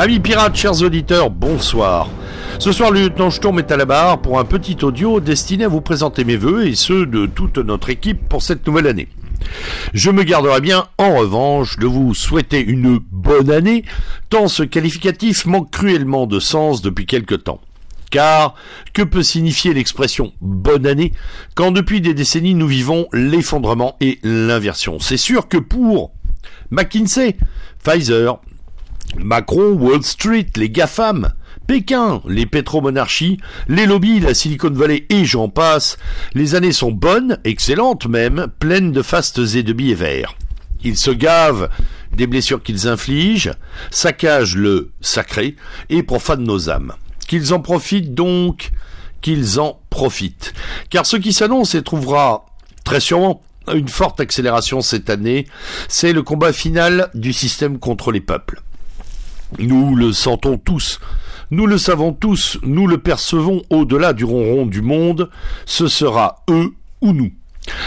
Amis pirates, chers auditeurs, bonsoir. Ce soir, le lieutenant Sturm est à la barre pour un petit audio destiné à vous présenter mes voeux et ceux de toute notre équipe pour cette nouvelle année. Je me garderai bien, en revanche, de vous souhaiter une bonne année, tant ce qualificatif manque cruellement de sens depuis quelque temps. Car que peut signifier l'expression bonne année quand depuis des décennies nous vivons l'effondrement et l'inversion? C'est sûr que pour McKinsey, Pfizer, Macron, Wall Street, les GAFAM, Pékin, les pétromonarchies, les lobbies, la Silicon Valley et j'en passe, les années sont bonnes, excellentes même, pleines de fastes et de billets verts. Ils se gavent des blessures qu'ils infligent, saccagent le sacré et profanent nos âmes. Qu'ils en profitent donc, qu'ils en profitent. Car ce qui s'annonce et trouvera très sûrement une forte accélération cette année, c'est le combat final du système contre les peuples. Nous le sentons tous, nous le savons tous, nous le percevons au-delà du ronron du monde, ce sera eux ou nous.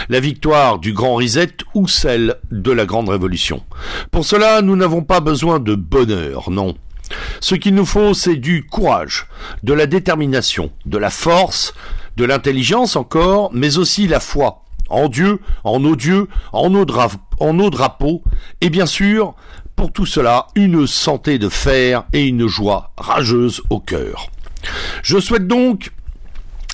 La victoire du grand reset ou celle de la grande révolution. Pour cela, nous n'avons pas besoin de bonheur, non. Ce qu'il nous faut, c'est du courage, de la détermination, de la force, de l'intelligence encore, mais aussi la foi en Dieu, en nos dieux, en nos, en nos drapeaux, et bien sûr, pour tout cela, une santé de fer et une joie rageuse au cœur. Je souhaite donc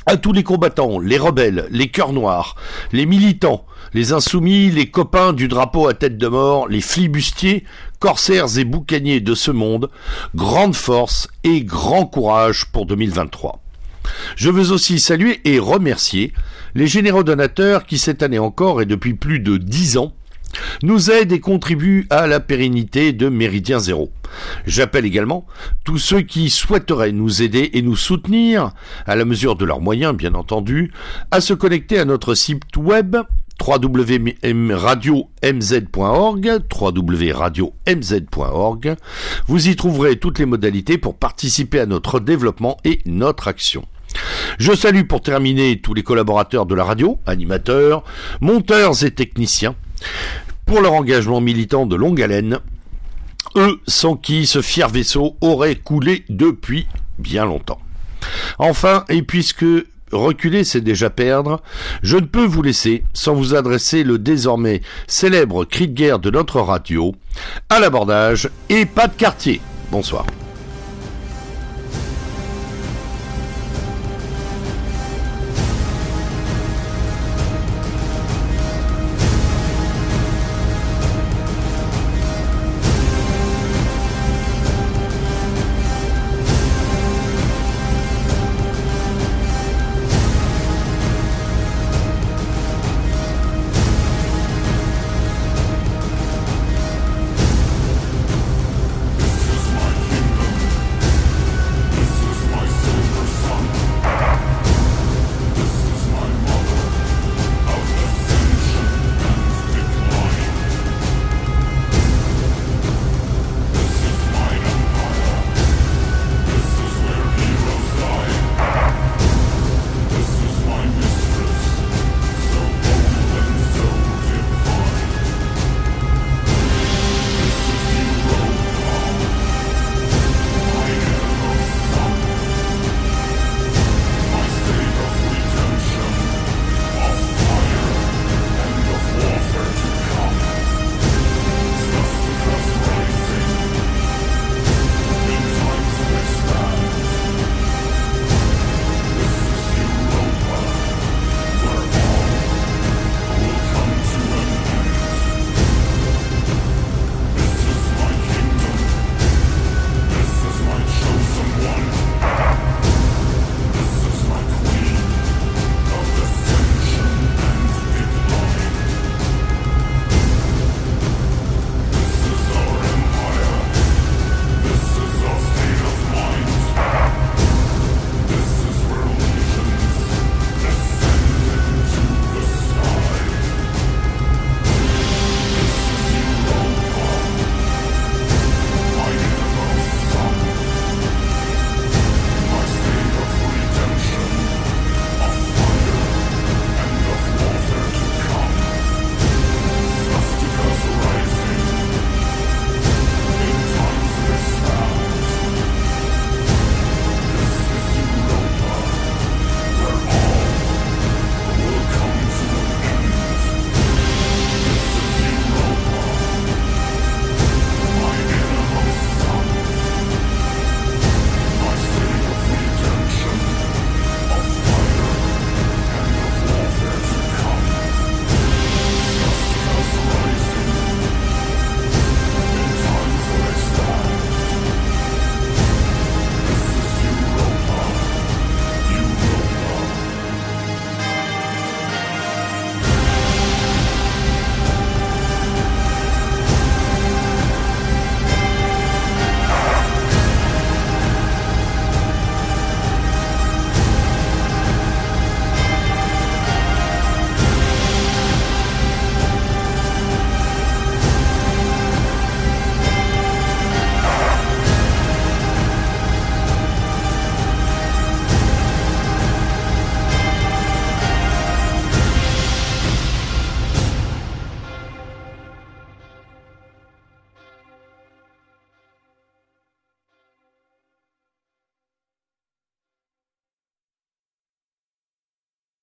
à tous les combattants, les rebelles, les cœurs noirs, les militants, les insoumis, les copains du drapeau à tête de mort, les flibustiers, corsaires et boucaniers de ce monde, grande force et grand courage pour 2023. Je veux aussi saluer et remercier les généraux donateurs qui cette année encore et depuis plus de dix ans nous aident et contribuent à la pérennité de Méridien Zéro. J'appelle également tous ceux qui souhaiteraient nous aider et nous soutenir, à la mesure de leurs moyens bien entendu, à se connecter à notre site web www.radio-mz.org, www.radio-mz.org. Vous y trouverez toutes les modalités pour participer à notre développement et notre action. Je salue pour terminer tous les collaborateurs de la radio, animateurs, monteurs et techniciens, pour leur engagement militant de longue haleine, eux sans qui ce fier vaisseau aurait coulé depuis bien longtemps. Enfin, et puisque reculer c'est déjà perdre, je ne peux vous laisser sans vous adresser le désormais célèbre cri de guerre de notre radio, à l'abordage et pas de quartier. Bonsoir.